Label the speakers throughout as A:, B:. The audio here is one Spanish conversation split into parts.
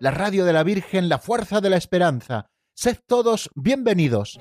A: la radio de la Virgen, la fuerza de la esperanza. Sed todos bienvenidos.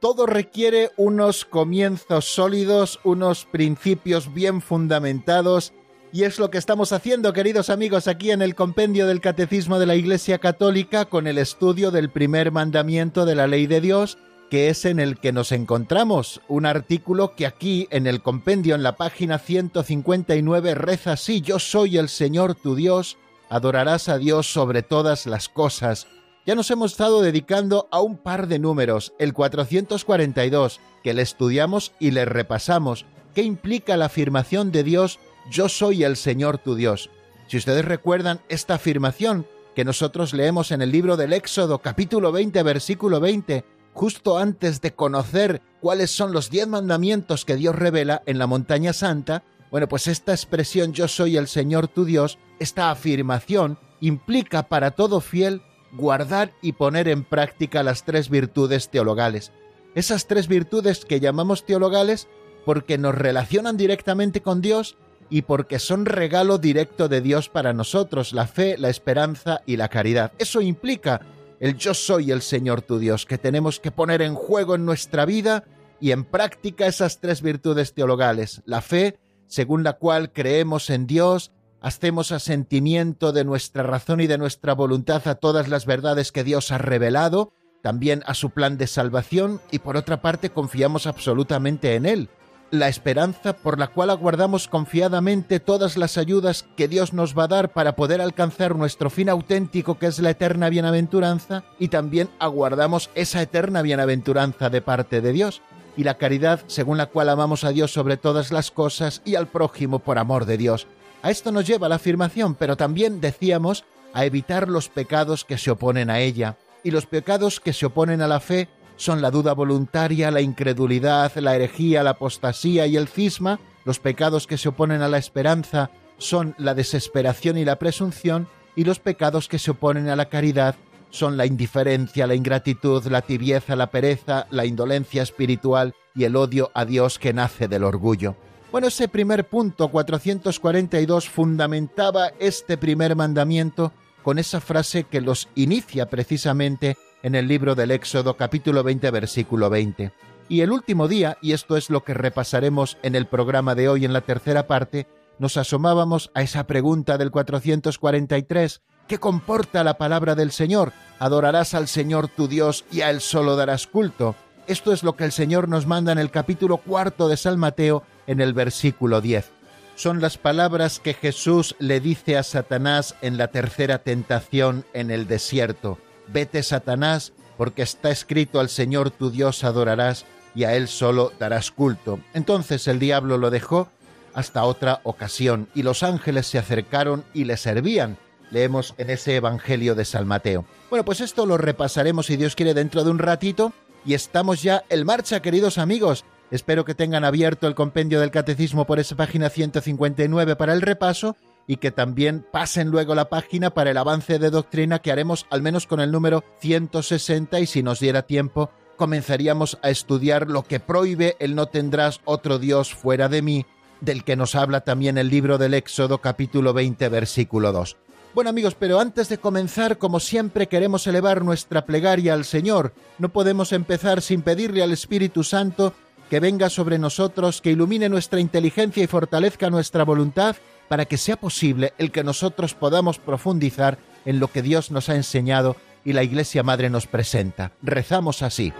A: todo requiere unos comienzos sólidos, unos principios bien fundamentados, y es lo que estamos haciendo, queridos amigos, aquí en el Compendio del Catecismo de la Iglesia Católica con el estudio del primer mandamiento de la ley de Dios, que es en el que nos encontramos. Un artículo que aquí en el compendio, en la página 159, reza así, Yo soy el Señor tu Dios, adorarás a Dios sobre todas las cosas ya nos hemos estado dedicando a un par de números, el 442, que le estudiamos y le repasamos, ¿Qué implica la afirmación de Dios, yo soy el Señor tu Dios. Si ustedes recuerdan esta afirmación que nosotros leemos en el libro del Éxodo capítulo 20 versículo 20, justo antes de conocer cuáles son los diez mandamientos que Dios revela en la montaña santa, bueno, pues esta expresión yo soy el Señor tu Dios, esta afirmación implica para todo fiel guardar y poner en práctica las tres virtudes teologales. Esas tres virtudes que llamamos teologales porque nos relacionan directamente con Dios y porque son regalo directo de Dios para nosotros, la fe, la esperanza y la caridad. Eso implica el yo soy el Señor tu Dios, que tenemos que poner en juego en nuestra vida y en práctica esas tres virtudes teologales, la fe, según la cual creemos en Dios, hacemos asentimiento de nuestra razón y de nuestra voluntad a todas las verdades que Dios ha revelado, también a su plan de salvación, y por otra parte confiamos absolutamente en Él. La esperanza por la cual aguardamos confiadamente todas las ayudas que Dios nos va a dar para poder alcanzar nuestro fin auténtico que es la eterna bienaventuranza, y también aguardamos esa eterna bienaventuranza de parte de Dios y la caridad según la cual amamos a Dios sobre todas las cosas y al prójimo por amor de Dios. A esto nos lleva la afirmación, pero también decíamos a evitar los pecados que se oponen a ella. Y los pecados que se oponen a la fe son la duda voluntaria, la incredulidad, la herejía, la apostasía y el cisma. Los pecados que se oponen a la esperanza son la desesperación y la presunción. Y los pecados que se oponen a la caridad son la indiferencia, la ingratitud, la tibieza, la pereza, la indolencia espiritual y el odio a Dios que nace del orgullo. Bueno, ese primer punto 442 fundamentaba este primer mandamiento con esa frase que los inicia precisamente en el libro del Éxodo capítulo 20 versículo 20. Y el último día, y esto es lo que repasaremos en el programa de hoy en la tercera parte, nos asomábamos a esa pregunta del 443, ¿qué comporta la palabra del Señor? Adorarás al Señor tu Dios y a Él solo darás culto. Esto es lo que el Señor nos manda en el capítulo cuarto de San Mateo en el versículo 10. Son las palabras que Jesús le dice a Satanás en la tercera tentación en el desierto. Vete, Satanás, porque está escrito al Señor tu Dios adorarás y a Él solo darás culto. Entonces el diablo lo dejó hasta otra ocasión y los ángeles se acercaron y le servían. Leemos en ese Evangelio de San Mateo. Bueno, pues esto lo repasaremos si Dios quiere dentro de un ratito y estamos ya en marcha, queridos amigos. Espero que tengan abierto el compendio del catecismo por esa página 159 para el repaso y que también pasen luego la página para el avance de doctrina que haremos al menos con el número 160 y si nos diera tiempo comenzaríamos a estudiar lo que prohíbe el no tendrás otro Dios fuera de mí, del que nos habla también el libro del Éxodo capítulo 20 versículo 2. Bueno amigos, pero antes de comenzar, como siempre queremos elevar nuestra plegaria al Señor. No podemos empezar sin pedirle al Espíritu Santo que venga sobre nosotros, que ilumine nuestra inteligencia y fortalezca nuestra voluntad para que sea posible el que nosotros podamos profundizar en lo que Dios nos ha enseñado y la Iglesia Madre nos presenta. Rezamos así.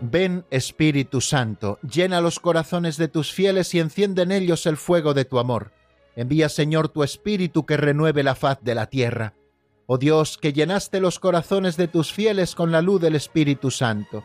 A: Ven Espíritu Santo, llena los corazones de tus fieles y enciende en ellos el fuego de tu amor. Envía Señor tu Espíritu que renueve la faz de la tierra Oh Dios, que llenaste los corazones de tus fieles con la luz del Espíritu Santo,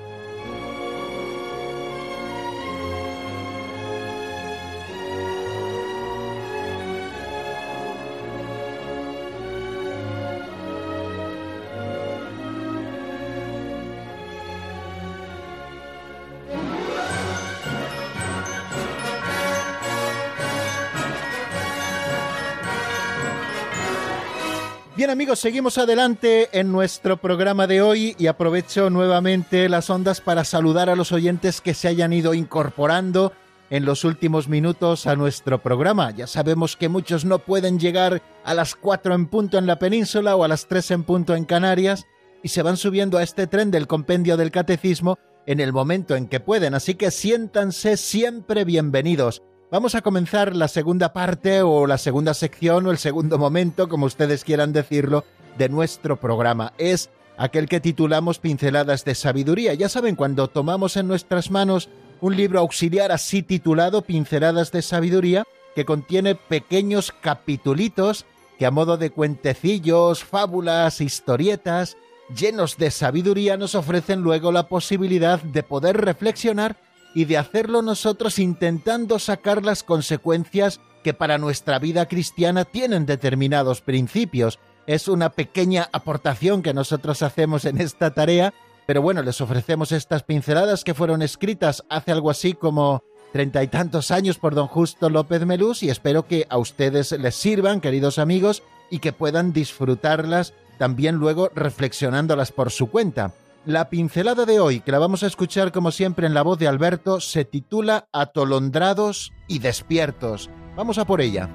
A: Amigos, seguimos adelante en nuestro programa de hoy y aprovecho nuevamente las ondas para saludar a los oyentes que se hayan ido incorporando en los últimos minutos a nuestro programa. Ya sabemos que muchos no pueden llegar a las 4 en punto en la península o a las 3 en punto en Canarias y se van subiendo a este tren del compendio del catecismo en el momento en que pueden, así que siéntanse siempre bienvenidos. Vamos a comenzar la segunda parte o la segunda sección o el segundo momento, como ustedes quieran decirlo, de nuestro programa. Es aquel que titulamos Pinceladas de Sabiduría. Ya saben, cuando tomamos en nuestras manos un libro auxiliar así titulado Pinceladas de Sabiduría, que contiene pequeños capitulitos que a modo de cuentecillos, fábulas, historietas, llenos de sabiduría, nos ofrecen luego la posibilidad de poder reflexionar y de hacerlo nosotros intentando sacar las consecuencias que para nuestra vida cristiana tienen determinados principios. Es una pequeña aportación que nosotros hacemos en esta tarea, pero bueno, les ofrecemos estas pinceladas que fueron escritas hace algo así como treinta y tantos años por don Justo López Melús y espero que a ustedes les sirvan, queridos amigos, y que puedan disfrutarlas también luego reflexionándolas por su cuenta. La pincelada de hoy, que la vamos a escuchar como siempre en la voz de Alberto, se titula Atolondrados y despiertos. Vamos a por ella.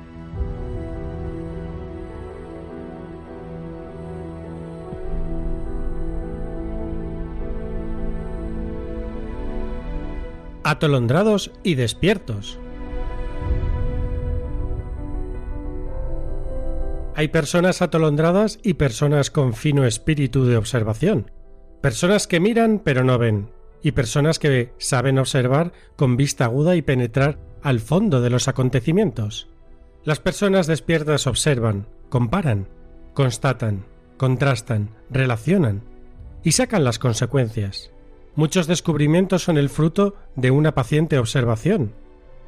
B: Atolondrados y despiertos. Hay personas atolondradas y personas con fino espíritu de observación. Personas que miran pero no ven, y personas que saben observar con vista aguda y penetrar al fondo de los acontecimientos. Las personas despiertas observan, comparan, constatan, contrastan, relacionan y sacan las consecuencias. Muchos descubrimientos son el fruto de una paciente observación.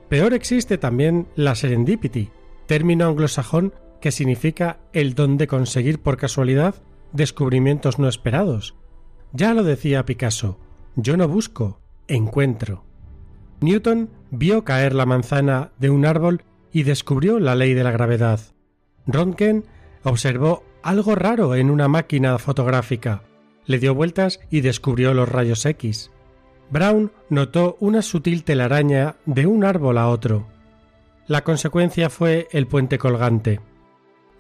B: Peor existe también la serendipity, término anglosajón que significa el don de conseguir por casualidad descubrimientos no esperados, ya lo decía Picasso, yo no busco, encuentro. Newton vio caer la manzana de un árbol y descubrió la ley de la gravedad. Röntgen observó algo raro en una máquina fotográfica, le dio vueltas y descubrió los rayos X. Brown notó una sutil telaraña de un árbol a otro. La consecuencia fue el puente colgante.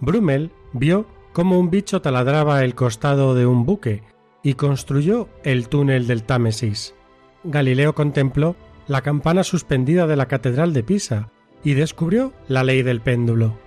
B: Brummel vio cómo un bicho taladraba el costado de un buque y construyó el túnel del Támesis. Galileo contempló la campana suspendida de la Catedral de Pisa y descubrió la ley del péndulo.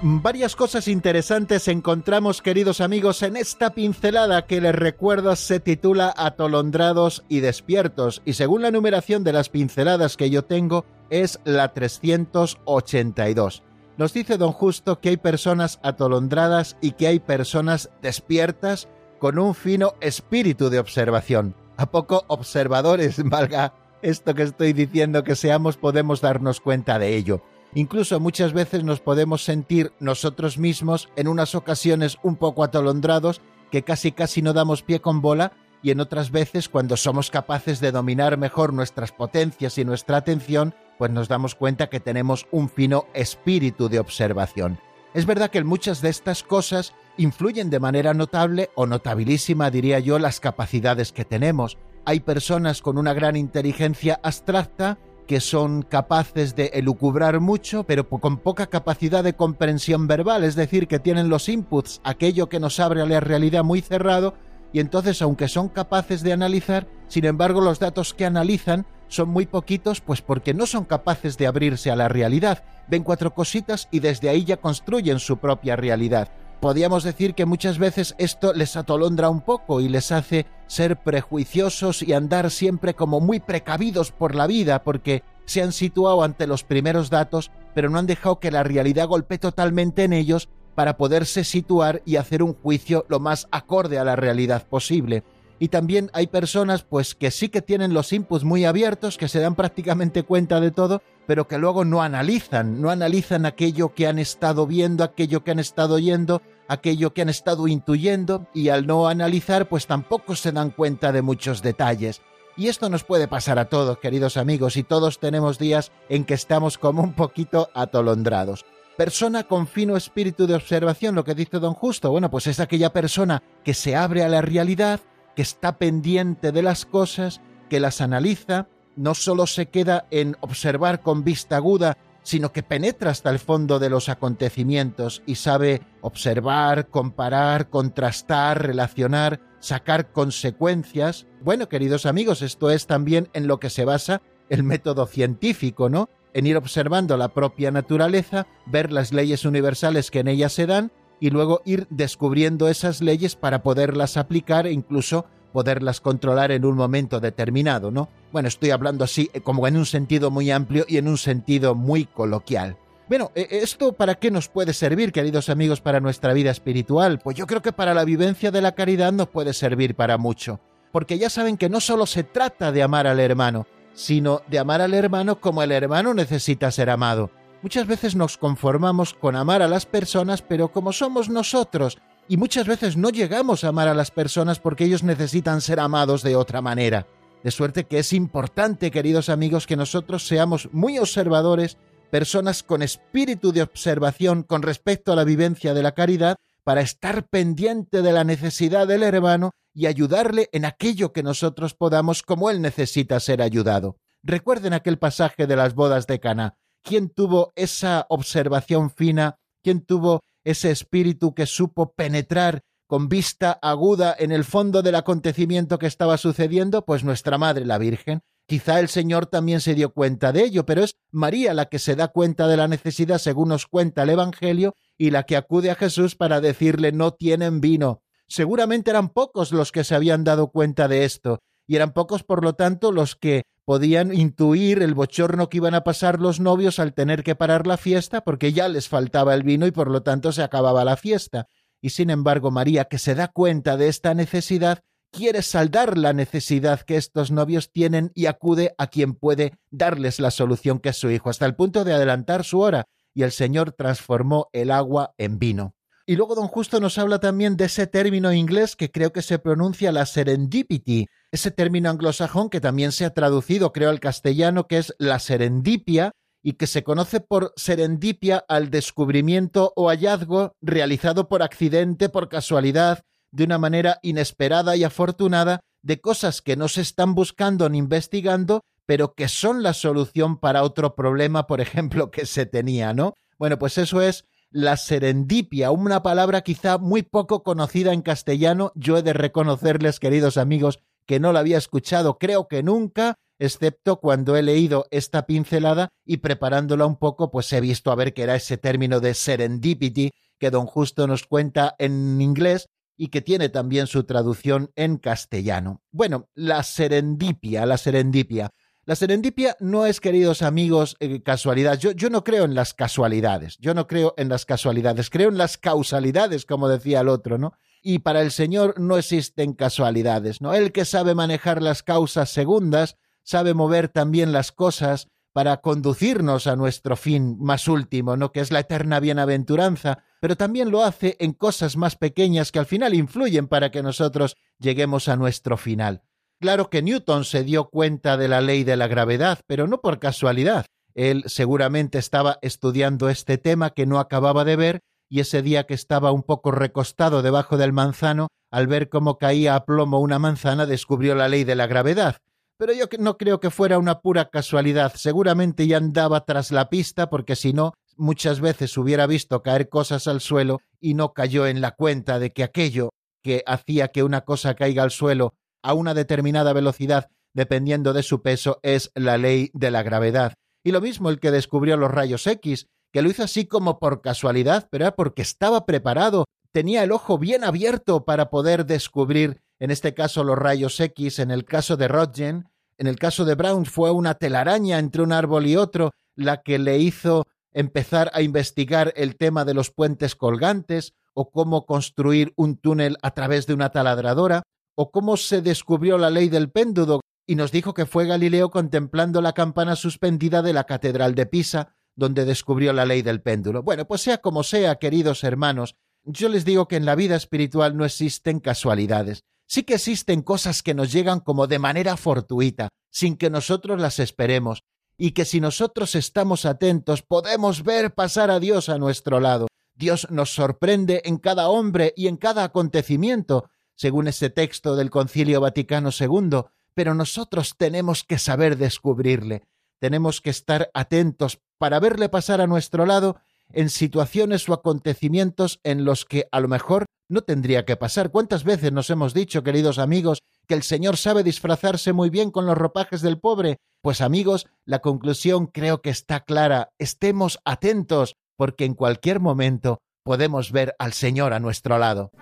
A: Varias cosas interesantes encontramos, queridos amigos, en esta pincelada que les recuerdo se titula Atolondrados y despiertos y según la numeración de las pinceladas que yo tengo es la 382. Nos dice don Justo que hay personas atolondradas y que hay personas despiertas con un fino espíritu de observación. ¿A poco observadores, valga esto que estoy diciendo que seamos, podemos darnos cuenta de ello? Incluso muchas veces nos podemos sentir nosotros mismos en unas ocasiones un poco atolondrados que casi casi no damos pie con bola y en otras veces cuando somos capaces de dominar mejor nuestras potencias y nuestra atención pues nos damos cuenta que tenemos un fino espíritu de observación. Es verdad que muchas de estas cosas influyen de manera notable o notabilísima, diría yo, las capacidades que tenemos. Hay personas con una gran inteligencia abstracta que son capaces de elucubrar mucho, pero con poca capacidad de comprensión verbal, es decir, que tienen los inputs, aquello que nos abre a la realidad muy cerrado, y entonces, aunque son capaces de analizar, sin embargo, los datos que analizan son muy poquitos pues porque no son capaces de abrirse a la realidad, ven cuatro cositas y desde ahí ya construyen su propia realidad. podríamos decir que muchas veces esto les atolondra un poco y les hace ser prejuiciosos y andar siempre como muy precavidos por la vida porque se han situado ante los primeros datos, pero no han dejado que la realidad golpee totalmente en ellos para poderse situar y hacer un juicio lo más acorde a la realidad posible. Y también hay personas pues que sí que tienen los inputs muy abiertos, que se dan prácticamente cuenta de todo, pero que luego no analizan, no analizan aquello que han estado viendo, aquello que han estado oyendo, aquello que han estado intuyendo, y al no analizar pues tampoco se dan cuenta de muchos detalles. Y esto nos puede pasar a todos, queridos amigos, y todos tenemos días en que estamos como un poquito atolondrados. Persona con fino espíritu de observación, lo que dice don Justo, bueno, pues es aquella persona que se abre a la realidad, que está pendiente de las cosas, que las analiza, no solo se queda en observar con vista aguda, sino que penetra hasta el fondo de los acontecimientos y sabe observar, comparar, contrastar, relacionar, sacar consecuencias. Bueno, queridos amigos, esto es también en lo que se basa el método científico, ¿no? en ir observando la propia naturaleza, ver las leyes universales que en ella se dan y luego ir descubriendo esas leyes para poderlas aplicar e incluso poderlas controlar en un momento determinado, ¿no? Bueno, estoy hablando así eh, como en un sentido muy amplio y en un sentido muy coloquial. Bueno, eh, ¿esto para qué nos puede servir, queridos amigos, para nuestra vida espiritual? Pues yo creo que para la vivencia de la caridad nos puede servir para mucho, porque ya saben que no solo se trata de amar al hermano, sino de amar al hermano como el hermano necesita ser amado. Muchas veces nos conformamos con amar a las personas, pero como somos nosotros, y muchas veces no llegamos a amar a las personas porque ellos necesitan ser amados de otra manera. De suerte que es importante, queridos amigos, que nosotros seamos muy observadores, personas con espíritu de observación con respecto a la vivencia de la caridad, para estar pendiente de la necesidad del hermano y ayudarle en aquello que nosotros podamos como él necesita ser ayudado. Recuerden aquel pasaje de las bodas de Cana. ¿Quién tuvo esa observación fina? ¿Quién tuvo ese espíritu que supo penetrar con vista aguda en el fondo del acontecimiento que estaba sucediendo? Pues nuestra Madre la Virgen. Quizá el Señor también se dio cuenta de ello, pero es María la que se da cuenta de la necesidad según nos cuenta el Evangelio y la que acude a Jesús para decirle no tienen vino. Seguramente eran pocos los que se habían dado cuenta de esto, y eran pocos, por lo tanto, los que podían intuir el bochorno que iban a pasar los novios al tener que parar la fiesta porque ya les faltaba el vino y por lo tanto se acababa la fiesta. Y sin embargo, María, que se da cuenta de esta necesidad, quiere saldar la necesidad que estos novios tienen y acude a quien puede darles la solución que es su hijo, hasta el punto de adelantar su hora, y el Señor transformó el agua en vino. Y luego don Justo nos habla también de ese término inglés que creo que se pronuncia la serendipity, ese término anglosajón que también se ha traducido, creo, al castellano, que es la serendipia, y que se conoce por serendipia al descubrimiento o hallazgo realizado por accidente, por casualidad, de una manera inesperada y afortunada de cosas que no se están buscando ni investigando, pero que son la solución para otro problema, por ejemplo, que se tenía, ¿no? Bueno, pues eso es la serendipia, una palabra quizá muy poco conocida en castellano. Yo he de reconocerles, queridos amigos, que no la había escuchado, creo que nunca, excepto cuando he leído esta pincelada y preparándola un poco, pues he visto a ver qué era ese término de serendipity que don Justo nos cuenta en inglés y que tiene también su traducción en castellano. Bueno, la serendipia, la serendipia. La serendipia no es, queridos amigos, eh, casualidad. Yo, no creo en las casualidades, yo no creo en las casualidades, creo en las causalidades, como decía el otro, ¿no? Y para el Señor no existen casualidades, ¿no? Él que sabe manejar las causas segundas, sabe mover también las cosas para conducirnos a nuestro fin más último, ¿no? que es la eterna bienaventuranza, pero también lo hace en cosas más pequeñas que al final influyen para que nosotros lleguemos a nuestro final. Claro que Newton se dio cuenta de la ley de la gravedad, pero no por casualidad. Él seguramente estaba estudiando este tema que no acababa de ver y ese día que estaba un poco recostado debajo del manzano, al ver cómo caía a plomo una manzana, descubrió la ley de la gravedad pero yo no creo que fuera una pura casualidad. Seguramente ya andaba tras la pista porque si no, muchas veces hubiera visto caer cosas al suelo y no cayó en la cuenta de que aquello que hacía que una cosa caiga al suelo a una determinada velocidad dependiendo de su peso es la ley de la gravedad. Y lo mismo el que descubrió los rayos X, que lo hizo así como por casualidad, pero era porque estaba preparado, tenía el ojo bien abierto para poder descubrir, en este caso, los rayos X, en el caso de Röntgen, en el caso de Brown fue una telaraña entre un árbol y otro la que le hizo empezar a investigar el tema de los puentes colgantes, o cómo construir un túnel a través de una taladradora, o cómo se descubrió la ley del péndulo, y nos dijo que fue Galileo contemplando la campana suspendida de la Catedral de Pisa, donde descubrió la ley del péndulo. Bueno, pues sea como sea, queridos hermanos, yo les digo que en la vida espiritual no existen casualidades. Sí que existen cosas que nos llegan como de manera fortuita, sin que nosotros las esperemos, y que si nosotros estamos atentos podemos ver pasar a Dios a nuestro lado. Dios nos sorprende en cada hombre y en cada acontecimiento, según ese texto del Concilio Vaticano II, pero nosotros tenemos que saber descubrirle, tenemos que estar atentos para verle pasar a nuestro lado en situaciones o acontecimientos en los que a lo mejor no tendría que pasar. ¿Cuántas veces nos hemos dicho, queridos amigos, que el Señor sabe disfrazarse muy bien con los ropajes del pobre? Pues amigos, la conclusión creo que está clara. Estemos atentos, porque en cualquier momento podemos ver al Señor a nuestro lado.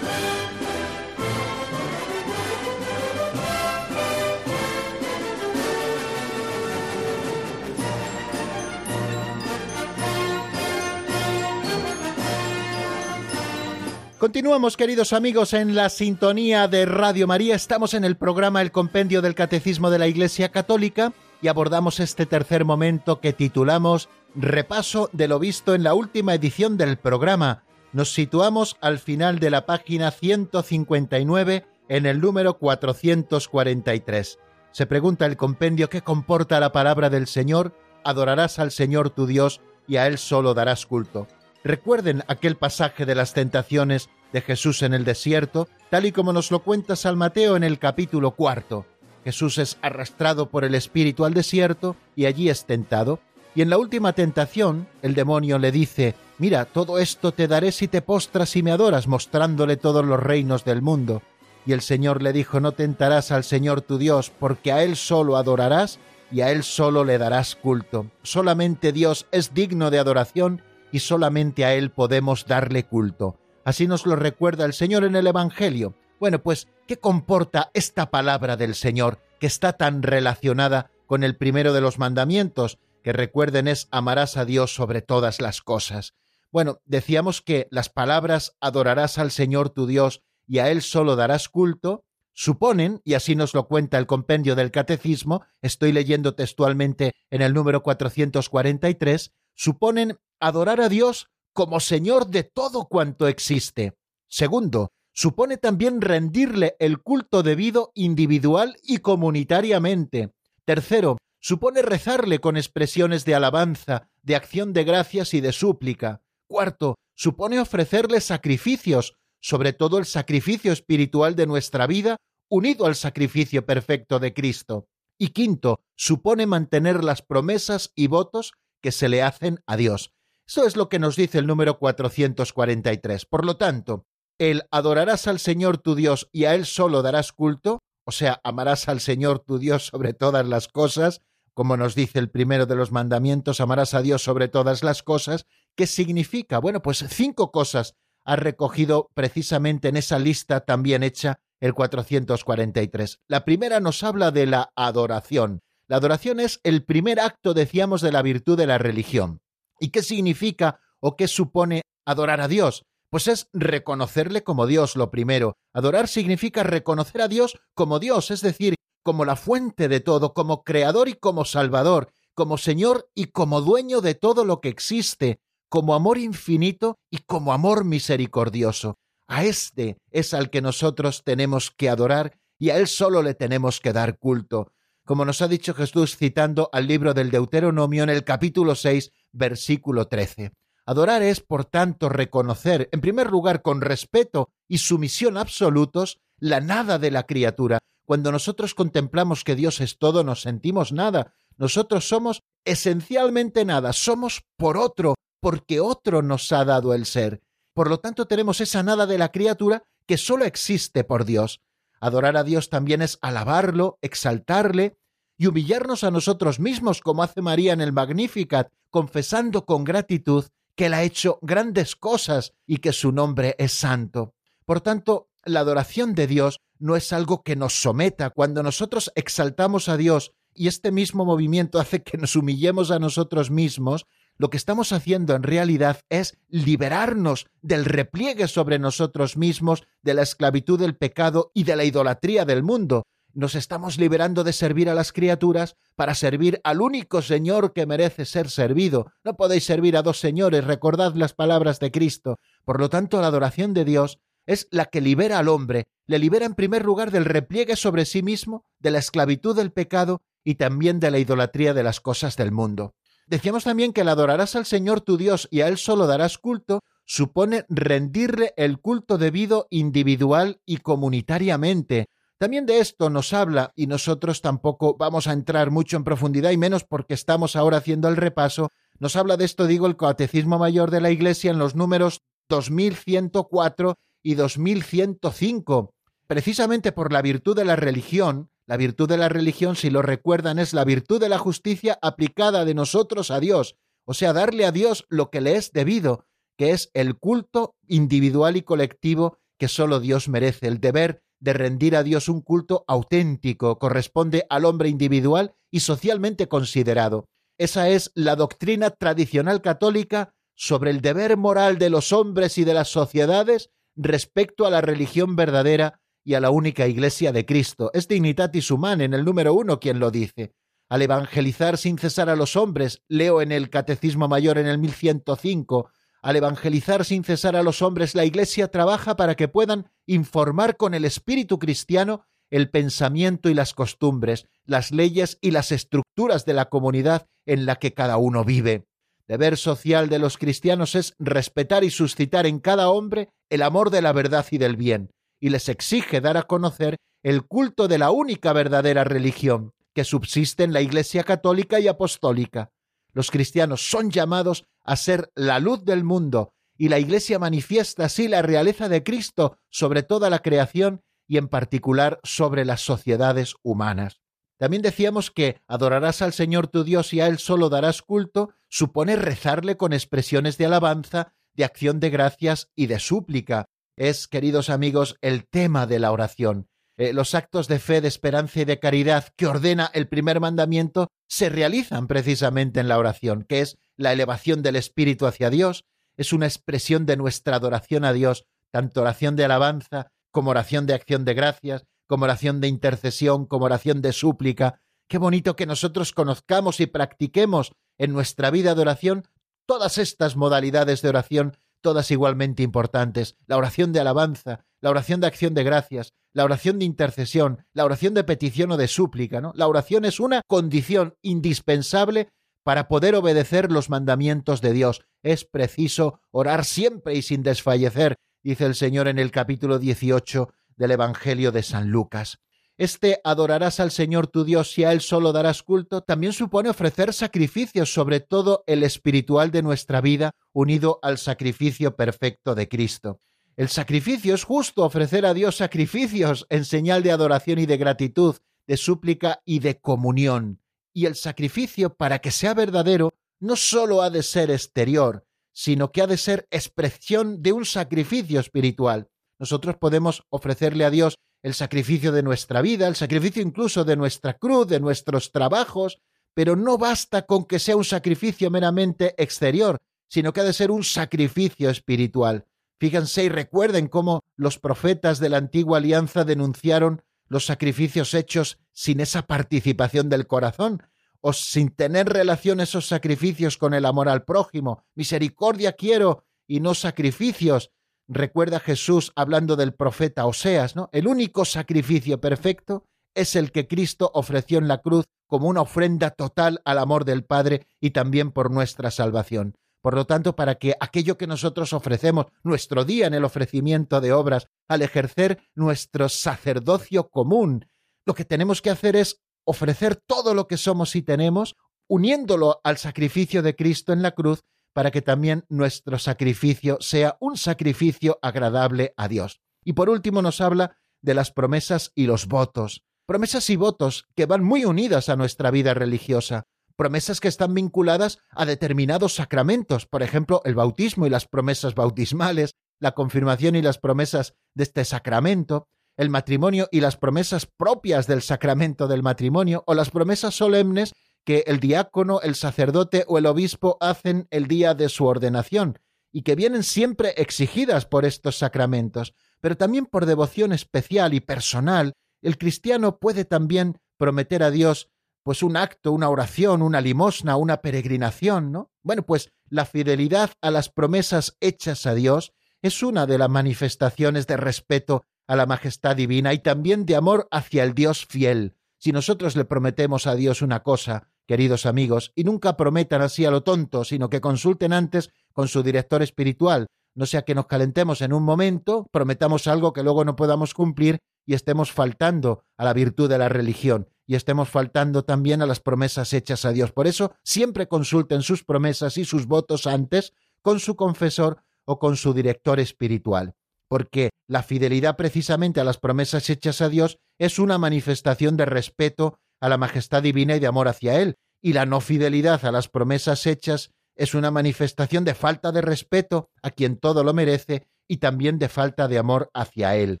A: Continuamos, queridos amigos, en la sintonía de Radio María. Estamos en el programa El Compendio del Catecismo de la Iglesia Católica y abordamos este tercer momento que titulamos Repaso de lo visto en la última edición del programa. Nos situamos al final de la página 159 en el número 443. Se pregunta el compendio qué comporta la palabra del Señor, adorarás al Señor tu Dios y a Él solo darás culto. Recuerden aquel pasaje de las tentaciones de Jesús en el desierto, tal y como nos lo cuenta San Mateo en el capítulo cuarto. Jesús es arrastrado por el Espíritu al desierto y allí es tentado. Y en la última tentación, el demonio le dice, Mira, todo esto te daré si te postras y me adoras, mostrándole todos los reinos del mundo. Y el Señor le dijo, No tentarás al Señor tu Dios, porque a Él solo adorarás y a Él solo le darás culto. Solamente Dios es digno de adoración y solamente a Él podemos darle culto. Así nos lo recuerda el Señor en el Evangelio. Bueno, pues, ¿qué comporta esta palabra del Señor que está tan relacionada con el primero de los mandamientos, que recuerden es amarás a Dios sobre todas las cosas? Bueno, decíamos que las palabras adorarás al Señor tu Dios y a Él solo darás culto, suponen, y así nos lo cuenta el compendio del Catecismo, estoy leyendo textualmente en el número 443, suponen adorar a Dios como Señor de todo cuanto existe. Segundo, supone también rendirle el culto debido individual y comunitariamente. Tercero, supone rezarle con expresiones de alabanza, de acción de gracias y de súplica. Cuarto, supone ofrecerle sacrificios, sobre todo el sacrificio espiritual de nuestra vida, unido al sacrificio perfecto de Cristo. Y quinto, supone mantener las promesas y votos que se le hacen a Dios. Eso es lo que nos dice el número 443. Por lo tanto, el adorarás al Señor tu Dios y a Él solo darás culto, o sea, amarás al Señor tu Dios sobre todas las cosas, como nos dice el primero de los mandamientos, amarás a Dios sobre todas las cosas, ¿qué significa? Bueno, pues cinco cosas ha recogido precisamente en esa lista también hecha el 443. La primera nos habla de la adoración. La adoración es el primer acto, decíamos, de la virtud de la religión. ¿Y qué significa o qué supone adorar a Dios? Pues es reconocerle como Dios lo primero. Adorar significa reconocer a Dios como Dios, es decir, como la fuente de todo, como creador y como salvador, como Señor y como dueño de todo lo que existe, como amor infinito y como amor misericordioso. A este es al que nosotros tenemos que adorar y a él solo le tenemos que dar culto como nos ha dicho Jesús citando al libro del Deuteronomio en el capítulo 6, versículo 13. Adorar es, por tanto, reconocer, en primer lugar, con respeto y sumisión absolutos, la nada de la criatura. Cuando nosotros contemplamos que Dios es todo, nos sentimos nada. Nosotros somos esencialmente nada, somos por otro, porque otro nos ha dado el ser. Por lo tanto, tenemos esa nada de la criatura que solo existe por Dios. Adorar a Dios también es alabarlo, exaltarle y humillarnos a nosotros mismos, como hace María en el Magnificat, confesando con gratitud que Él ha hecho grandes cosas y que su nombre es santo. Por tanto, la adoración de Dios no es algo que nos someta. Cuando nosotros exaltamos a Dios y este mismo movimiento hace que nos humillemos a nosotros mismos, lo que estamos haciendo en realidad es liberarnos del repliegue sobre nosotros mismos, de la esclavitud del pecado y de la idolatría del mundo. Nos estamos liberando de servir a las criaturas para servir al único Señor que merece ser servido. No podéis servir a dos señores, recordad las palabras de Cristo. Por lo tanto, la adoración de Dios es la que libera al hombre, le libera en primer lugar del repliegue sobre sí mismo, de la esclavitud del pecado y también de la idolatría de las cosas del mundo. Decíamos también que el adorarás al Señor tu Dios y a Él solo darás culto, supone rendirle el culto debido individual y comunitariamente. También de esto nos habla, y nosotros tampoco vamos a entrar mucho en profundidad, y menos porque estamos ahora haciendo el repaso, nos habla de esto, digo, el Catecismo Mayor de la Iglesia en los números 2104 y 2105. Precisamente por la virtud de la religión, la virtud de la religión, si lo recuerdan, es la virtud de la justicia aplicada de nosotros a Dios, o sea, darle a Dios lo que le es debido, que es el culto individual y colectivo que solo Dios merece. El deber de rendir a Dios un culto auténtico corresponde al hombre individual y socialmente considerado. Esa es la doctrina tradicional católica sobre el deber moral de los hombres y de las sociedades respecto a la religión verdadera y a la única Iglesia de Cristo. Es Dignitatis Humanae en el número uno quien lo dice. Al evangelizar sin cesar a los hombres, leo en el Catecismo Mayor en el 1105, al evangelizar sin cesar a los hombres, la Iglesia trabaja para que puedan informar con el espíritu cristiano el pensamiento y las costumbres, las leyes y las estructuras de la comunidad en la que cada uno vive deber social de los cristianos es respetar y suscitar en cada hombre el amor de la verdad y del bien, y les exige dar a conocer el culto de la única verdadera religión que subsiste en la Iglesia católica y apostólica. Los cristianos son llamados a ser la luz del mundo, y la Iglesia manifiesta así la realeza de Cristo sobre toda la creación y en particular sobre las sociedades humanas. También decíamos que adorarás al Señor tu Dios y a Él solo darás culto, supone rezarle con expresiones de alabanza, de acción de gracias y de súplica. Es, queridos amigos, el tema de la oración. Eh, los actos de fe, de esperanza y de caridad que ordena el primer mandamiento se realizan precisamente en la oración, que es la elevación del espíritu hacia Dios, es una expresión de nuestra adoración a Dios, tanto oración de alabanza como oración de acción de gracias, como oración de intercesión, como oración de súplica. Qué bonito que nosotros conozcamos y practiquemos en nuestra vida de oración todas estas modalidades de oración, todas igualmente importantes. La oración de alabanza, la oración de acción de gracias, la oración de intercesión, la oración de petición o de súplica. ¿no? La oración es una condición indispensable para poder obedecer los mandamientos de Dios. Es preciso orar siempre y sin desfallecer, dice el Señor en el capítulo 18 del Evangelio de San Lucas. Este adorarás al Señor tu Dios y a Él solo darás culto también supone ofrecer sacrificios, sobre todo el espiritual de nuestra vida, unido al sacrificio perfecto de Cristo. El sacrificio es justo ofrecer a Dios sacrificios en señal de adoración y de gratitud, de súplica y de comunión. Y el sacrificio, para que sea verdadero, no sólo ha de ser exterior, sino que ha de ser expresión de un sacrificio espiritual nosotros podemos ofrecerle a Dios el sacrificio de nuestra vida, el sacrificio incluso de nuestra cruz, de nuestros trabajos, pero no basta con que sea un sacrificio meramente exterior, sino que ha de ser un sacrificio espiritual. Fíjense y recuerden cómo los profetas de la antigua alianza denunciaron los sacrificios hechos sin esa participación del corazón, o sin tener relación esos sacrificios con el amor al prójimo. Misericordia quiero y no sacrificios, recuerda Jesús hablando del profeta Oseas, ¿no? El único sacrificio perfecto es el que Cristo ofreció en la cruz como una ofrenda total al amor del Padre y también por nuestra salvación. Por lo tanto, para que aquello que nosotros ofrecemos, nuestro día en el ofrecimiento de obras, al ejercer nuestro sacerdocio común, lo que tenemos que hacer es ofrecer todo lo que somos y tenemos, uniéndolo al sacrificio de Cristo en la cruz para que también nuestro sacrificio sea un sacrificio agradable a Dios. Y por último nos habla de las promesas y los votos. Promesas y votos que van muy unidas a nuestra vida religiosa. Promesas que están vinculadas a determinados sacramentos, por ejemplo, el bautismo y las promesas bautismales, la confirmación y las promesas de este sacramento, el matrimonio y las promesas propias del sacramento del matrimonio, o las promesas solemnes que el diácono, el sacerdote o el obispo hacen el día de su ordenación, y que vienen siempre exigidas por estos sacramentos, pero también por devoción especial y personal, el cristiano puede también prometer a Dios pues un acto, una oración, una limosna, una peregrinación, ¿no? Bueno, pues la fidelidad a las promesas hechas a Dios es una de las manifestaciones de respeto a la majestad divina y también de amor hacia el Dios fiel. Si nosotros le prometemos a Dios una cosa, queridos amigos, y nunca prometan así a lo tonto, sino que consulten antes con su director espiritual, no sea que nos calentemos en un momento, prometamos algo que luego no podamos cumplir y estemos faltando a la virtud de la religión y estemos faltando también a las promesas hechas a Dios. Por eso, siempre consulten sus promesas y sus votos antes con su confesor o con su director espiritual, porque la fidelidad precisamente a las promesas hechas a Dios es una manifestación de respeto a la majestad divina y de amor hacia Él, y la no fidelidad a las promesas hechas es una manifestación de falta de respeto a quien todo lo merece y también de falta de amor hacia Él.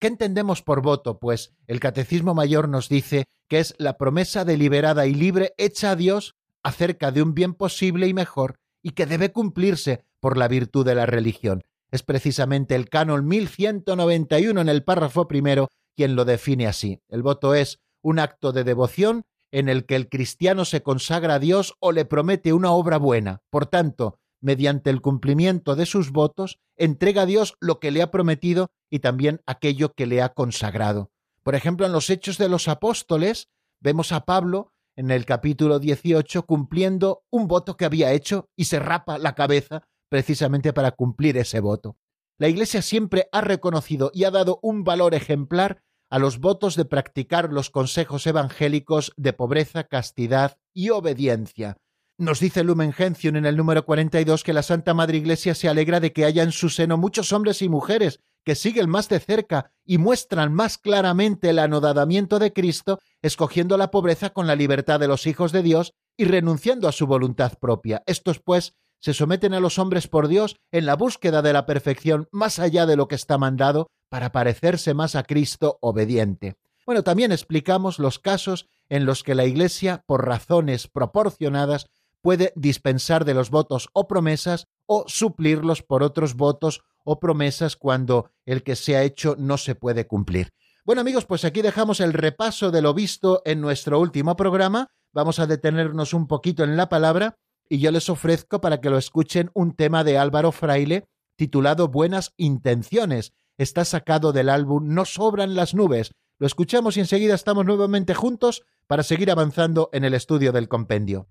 A: ¿Qué entendemos por voto? Pues el Catecismo Mayor nos dice que es la promesa deliberada y libre hecha a Dios acerca de un bien posible y mejor y que debe cumplirse por la virtud de la religión. Es precisamente el canon 1191 en el párrafo primero quien lo define así. El voto es un acto de devoción en el que el cristiano se consagra a Dios o le promete una obra buena. Por tanto, mediante el cumplimiento de sus votos, entrega a Dios lo que le ha prometido y también aquello que le ha consagrado. Por ejemplo, en los Hechos de los Apóstoles, vemos a Pablo en el capítulo 18 cumpliendo un voto que había hecho y se rapa la cabeza precisamente para cumplir ese voto. La Iglesia siempre ha reconocido y ha dado un valor ejemplar a los votos de practicar los consejos evangélicos de pobreza, castidad y obediencia. Nos dice Lumen Gentium en el número 42 que la Santa Madre Iglesia se alegra de que haya en su seno muchos hombres y mujeres que siguen más de cerca y muestran más claramente el anodadamiento de Cristo, escogiendo la pobreza con la libertad de los hijos de Dios y renunciando a su voluntad propia. Estos, pues, se someten a los hombres por Dios en la búsqueda de la perfección más allá de lo que está mandado para parecerse más a Cristo obediente. Bueno, también explicamos los casos en los que la Iglesia, por razones proporcionadas, puede dispensar de los votos o promesas o suplirlos por otros votos o promesas cuando el que se ha hecho no se puede cumplir. Bueno amigos, pues aquí dejamos el repaso de lo visto en nuestro último programa. Vamos a detenernos un poquito en la palabra y yo les ofrezco para que lo escuchen un tema de Álvaro Fraile titulado Buenas Intenciones. Está sacado del álbum No sobran las nubes. Lo escuchamos y enseguida estamos nuevamente juntos para seguir avanzando en el estudio del compendio.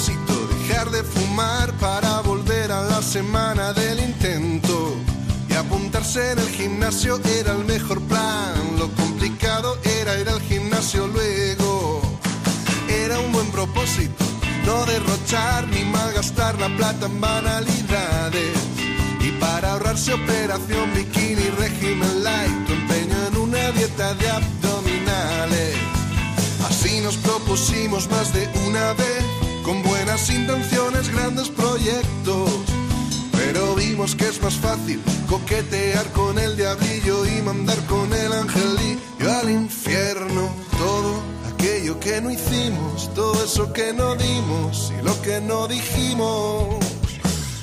C: Propósito de fumar para volver a la semana del intento. Y apuntarse en el gimnasio era el mejor plan. Lo complicado era ir al gimnasio luego. Era un buen propósito no derrochar ni malgastar la plata en banalidades. Y para ahorrarse operación bikini, régimen light, tu empeño en una dieta de abdominales. Así nos propusimos más de una vez con buenas intenciones, grandes proyectos. Pero vimos que es más fácil coquetear con el diablillo y mandar con el angelillo al infierno. Todo aquello que no hicimos, todo eso que no dimos y lo que no dijimos.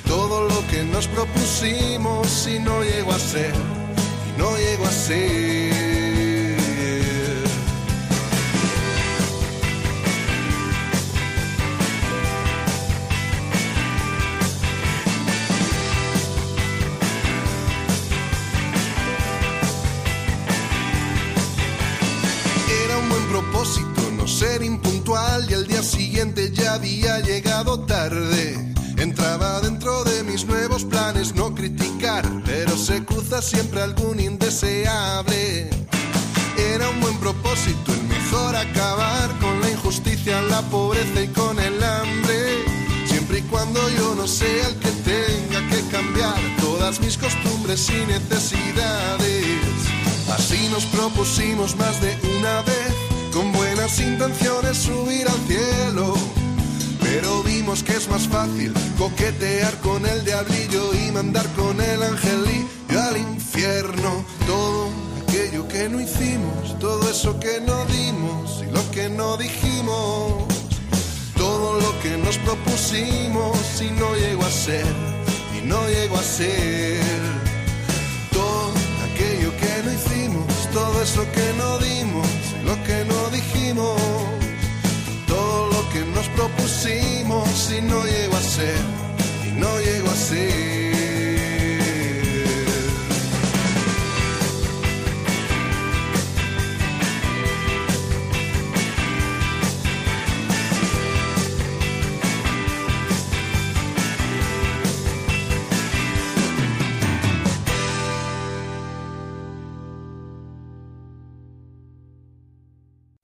C: Todo lo que nos propusimos y no llegó a ser, y no llegó a ser. Y al día siguiente ya había llegado tarde. Entraba dentro de mis nuevos planes no criticar, pero se cruza siempre algún indeseable. Era un buen propósito el mejor acabar con la injusticia, la pobreza y con el hambre. Siempre y cuando yo no sea el que tenga que cambiar todas mis costumbres y necesidades. Así nos propusimos más de una vez, con buenas intenciones subir al cielo. Pero vimos que es más fácil coquetear con el diablillo y mandar con el angelillo al infierno. Todo aquello que no hicimos, todo eso que no dimos y lo que no dijimos. Todo lo que nos propusimos y no llegó a ser, y no llegó a ser. Todo eso que no dimos lo que no dijimos. Todo lo que nos propusimos y no llegó a ser, y no llegó a ser.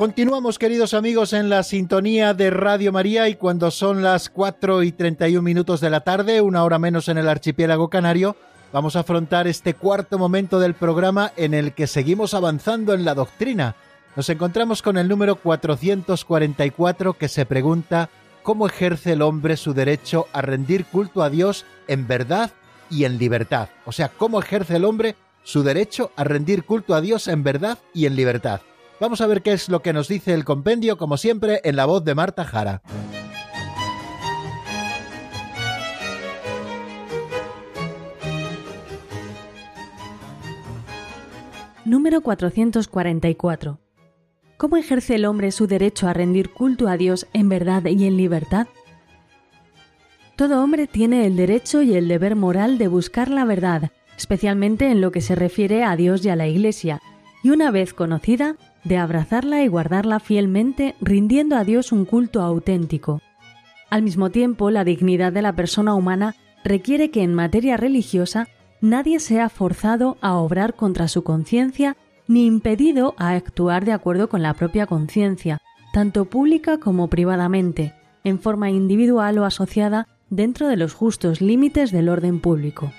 A: Continuamos, queridos amigos, en la sintonía de Radio María y cuando son las 4 y 31 minutos de la tarde, una hora menos en el archipiélago canario, vamos a afrontar este cuarto momento del programa en el que seguimos avanzando en la doctrina. Nos encontramos con el número 444 que se pregunta cómo ejerce el hombre su derecho a rendir culto a Dios en verdad y en libertad. O sea, cómo ejerce el hombre su derecho a rendir culto a Dios en verdad y en libertad. Vamos a ver qué es lo que nos dice el compendio, como siempre, en la voz de Marta Jara.
D: Número 444. ¿Cómo ejerce el hombre su derecho a rendir culto a Dios en verdad y en libertad? Todo hombre tiene el derecho y el deber moral de buscar la verdad, especialmente en lo que se refiere a Dios y a la Iglesia, y una vez conocida, de abrazarla y guardarla fielmente, rindiendo a Dios un culto auténtico. Al mismo tiempo, la dignidad de la persona humana requiere que en materia religiosa nadie sea forzado a obrar contra su conciencia ni impedido a actuar de acuerdo con la propia conciencia, tanto pública como privadamente, en forma individual o asociada dentro de los justos límites del orden público.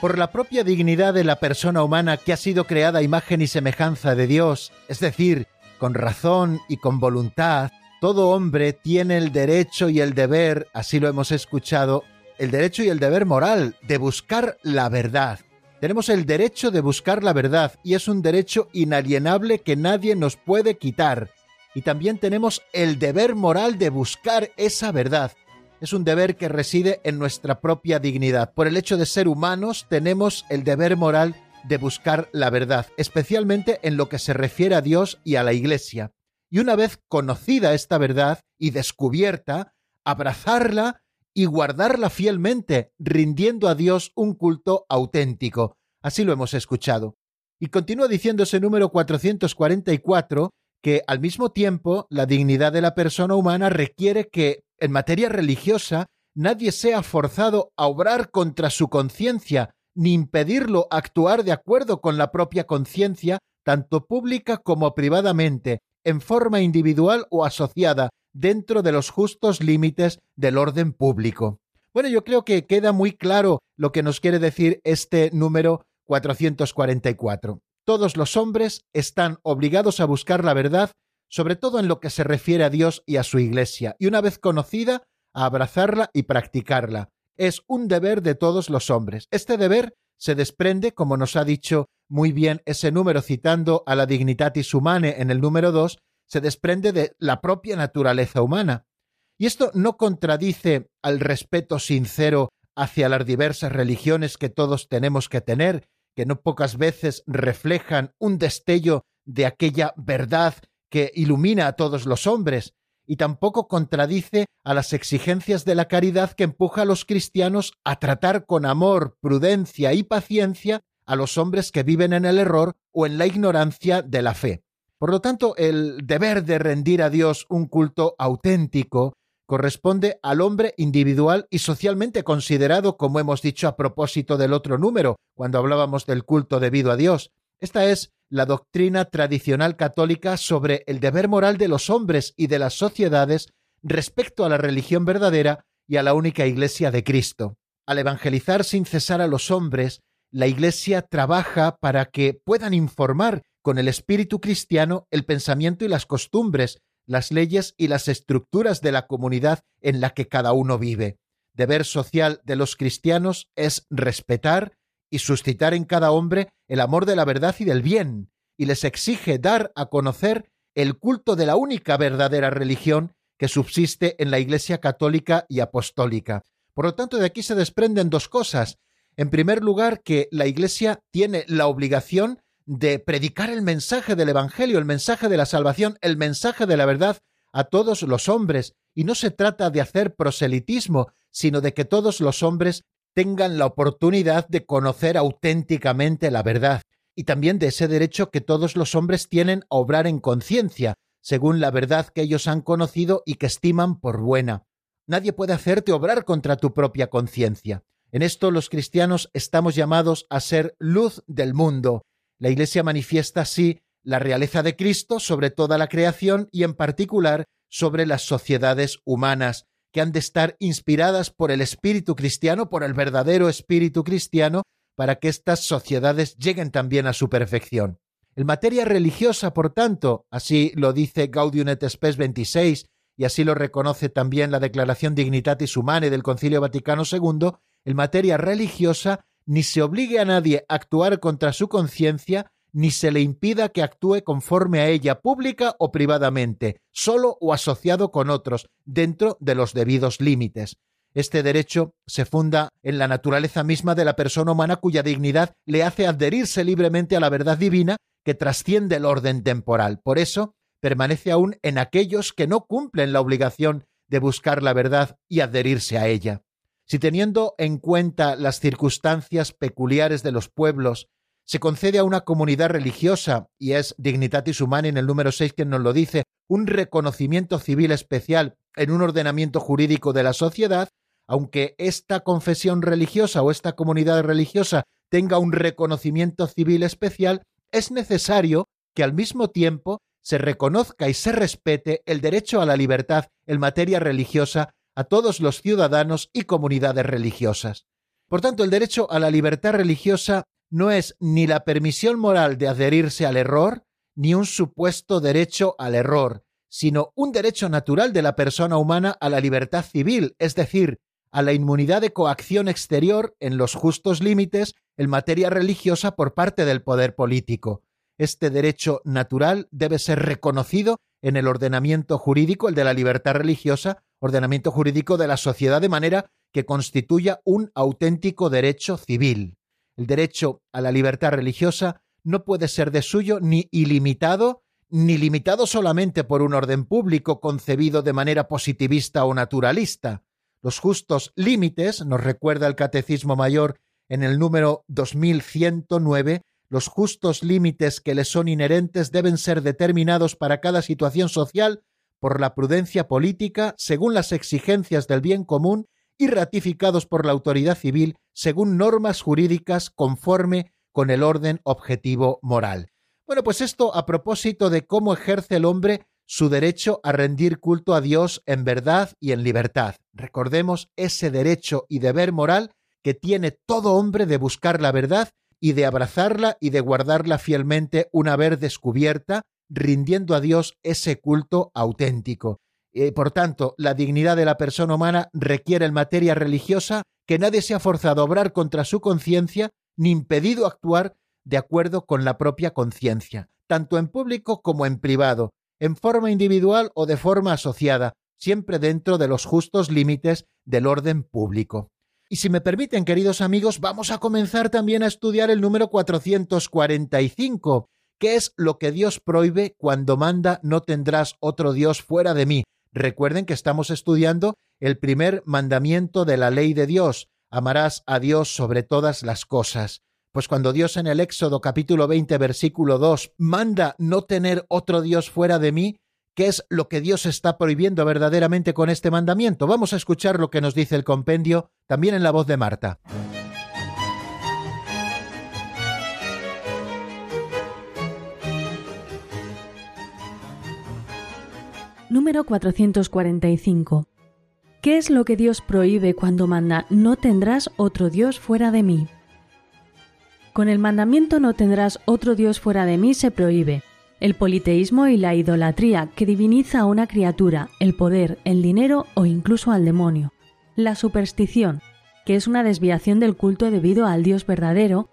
A: Por la propia dignidad de la persona humana que ha sido creada imagen y semejanza de Dios, es decir, con razón y con voluntad, todo hombre tiene el derecho y el deber, así lo hemos escuchado, el derecho y el deber moral de buscar la verdad. Tenemos el derecho de buscar la verdad y es un derecho inalienable que nadie nos puede quitar. Y también tenemos el deber moral de buscar esa verdad es un deber que reside en nuestra propia dignidad. Por el hecho de ser humanos tenemos el deber moral de buscar la verdad, especialmente en lo que se refiere a Dios y a la Iglesia. Y una vez conocida esta verdad y descubierta, abrazarla y guardarla fielmente, rindiendo a Dios un culto auténtico. Así lo hemos escuchado. Y continúa diciendo ese número 444 que al mismo tiempo la dignidad de la persona humana requiere que en materia religiosa nadie sea forzado a obrar contra su conciencia, ni impedirlo actuar de acuerdo con la propia conciencia, tanto pública como privadamente, en forma individual o asociada, dentro de los justos límites del orden público. Bueno, yo creo que queda muy claro lo que nos quiere decir este número 444. Todos los hombres están obligados a buscar la verdad sobre todo en lo que se refiere a Dios y a su Iglesia, y una vez conocida, a abrazarla y practicarla. Es un deber de todos los hombres. Este deber se desprende, como nos ha dicho muy bien ese número citando a la Dignitatis Humanae en el número 2, se desprende de la propia naturaleza humana. Y esto no contradice al respeto sincero hacia las diversas religiones que todos tenemos que tener, que no pocas veces reflejan un destello de aquella verdad que ilumina a todos los hombres, y tampoco contradice a las exigencias de la caridad que empuja a los cristianos a tratar con amor, prudencia y paciencia a los hombres que viven en el error o en la ignorancia de la fe. Por lo tanto, el deber de rendir a Dios un culto auténtico corresponde al hombre individual y socialmente considerado, como hemos dicho a propósito del otro número, cuando hablábamos del culto debido a Dios. Esta es la doctrina tradicional católica sobre el deber moral de los hombres y de las sociedades respecto a la religión verdadera y a la única Iglesia de Cristo. Al evangelizar sin cesar a los hombres, la Iglesia trabaja para que puedan informar con el espíritu cristiano el pensamiento y las costumbres, las leyes y las estructuras de la comunidad en la que cada uno vive. Deber social de los cristianos es respetar, y suscitar en cada hombre el amor de la verdad y del bien, y les exige dar a conocer el culto de la única verdadera religión que subsiste en la Iglesia católica y apostólica. Por lo tanto, de aquí se desprenden dos cosas. En primer lugar, que la Iglesia tiene la obligación de predicar el mensaje del Evangelio, el mensaje de la salvación, el mensaje de la verdad a todos los hombres, y no se trata de hacer proselitismo, sino de que todos los hombres tengan la oportunidad de conocer auténticamente la verdad, y también de ese derecho que todos los hombres tienen a obrar en conciencia, según la verdad que ellos han conocido y que estiman por buena. Nadie puede hacerte obrar contra tu propia conciencia. En esto los cristianos estamos llamados a ser luz del mundo. La Iglesia manifiesta así la realeza de Cristo sobre toda la creación y en particular sobre las sociedades humanas, han de estar inspiradas por el espíritu cristiano, por el verdadero espíritu cristiano, para que estas sociedades lleguen también a su perfección. En materia religiosa, por tanto, así lo dice Gaudium et Spes 26 y así lo reconoce también la Declaración Dignitatis Humanae del Concilio Vaticano II, en materia religiosa ni se obligue a nadie a actuar contra su conciencia, ni se le impida que actúe conforme a ella pública o privadamente, solo o asociado con otros, dentro de los debidos límites. Este derecho se funda en la naturaleza misma de la persona humana cuya dignidad le hace adherirse libremente a la verdad divina que trasciende el orden temporal. Por eso, permanece aún en aquellos que no cumplen la obligación de buscar la verdad y adherirse a ella. Si teniendo en cuenta las circunstancias peculiares de los pueblos se concede a una comunidad religiosa, y es Dignitatis Humanae en el número 6 quien nos lo dice, un reconocimiento civil especial en un ordenamiento jurídico de la sociedad, aunque esta confesión religiosa o esta comunidad religiosa tenga un reconocimiento civil especial, es necesario que al mismo tiempo se reconozca y se respete el derecho a la libertad en materia religiosa a todos los ciudadanos y comunidades religiosas. Por tanto, el derecho a la libertad religiosa no es ni la permisión moral de adherirse al error, ni un supuesto derecho al error, sino un derecho natural de la persona humana a la libertad civil, es decir, a la inmunidad de coacción exterior en los justos límites en materia religiosa por parte del poder político. Este derecho natural debe ser reconocido en el ordenamiento jurídico, el de la libertad religiosa, ordenamiento jurídico de la sociedad, de manera que constituya un auténtico derecho civil. El derecho a la libertad religiosa no puede ser de suyo ni ilimitado, ni limitado solamente por un orden público concebido de manera positivista o naturalista. Los justos límites, nos recuerda el Catecismo Mayor en el número 2109, los justos límites que le son inherentes deben ser determinados para cada situación social por la prudencia política según las exigencias del bien común y ratificados por la autoridad civil según normas jurídicas conforme con el orden objetivo moral. Bueno, pues esto a propósito de cómo ejerce el hombre su derecho a rendir culto a Dios en verdad y en libertad. Recordemos ese derecho y deber moral que tiene todo hombre de buscar la verdad y de abrazarla y de guardarla fielmente una vez descubierta, rindiendo a Dios ese culto auténtico. Eh, por tanto, la dignidad de la persona humana requiere en materia religiosa que nadie sea forzado a obrar contra su conciencia ni impedido actuar de acuerdo con la propia conciencia, tanto en público como en privado, en forma individual o de forma asociada, siempre dentro de los justos límites del orden público. Y si me permiten, queridos amigos, vamos a comenzar también a estudiar el número 445, que es lo que Dios prohíbe cuando manda no tendrás otro Dios fuera de mí. Recuerden que estamos estudiando el primer mandamiento de la ley de Dios, amarás a Dios sobre todas las cosas. Pues cuando Dios en el Éxodo capítulo 20 versículo 2 manda no tener otro Dios fuera de mí, ¿qué es lo que Dios está prohibiendo verdaderamente con este mandamiento? Vamos a escuchar lo que nos dice el compendio también en la voz de Marta.
D: Número 445. ¿Qué es lo que Dios prohíbe cuando manda no tendrás otro Dios fuera de mí? Con el mandamiento no tendrás otro Dios fuera de mí se prohíbe el politeísmo y la idolatría que diviniza a una criatura, el poder, el dinero o incluso al demonio. La superstición, que es una desviación del culto debido al Dios verdadero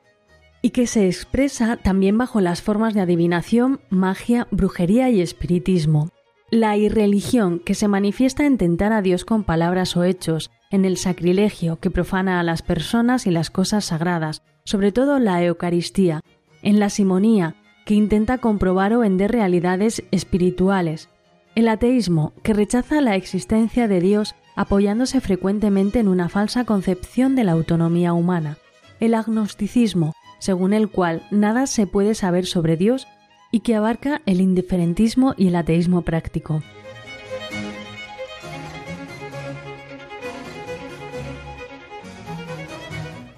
D: y que se expresa también bajo las formas de adivinación, magia, brujería y espiritismo. La irreligión, que se manifiesta en tentar a Dios con palabras o hechos, en el sacrilegio, que profana a las personas y las cosas sagradas, sobre todo la Eucaristía, en la simonía, que intenta comprobar o vender realidades espirituales, el ateísmo, que rechaza la existencia de Dios apoyándose frecuentemente en una falsa concepción de la autonomía humana, el agnosticismo, según el cual nada se puede saber sobre Dios y que abarca el indiferentismo y el ateísmo práctico.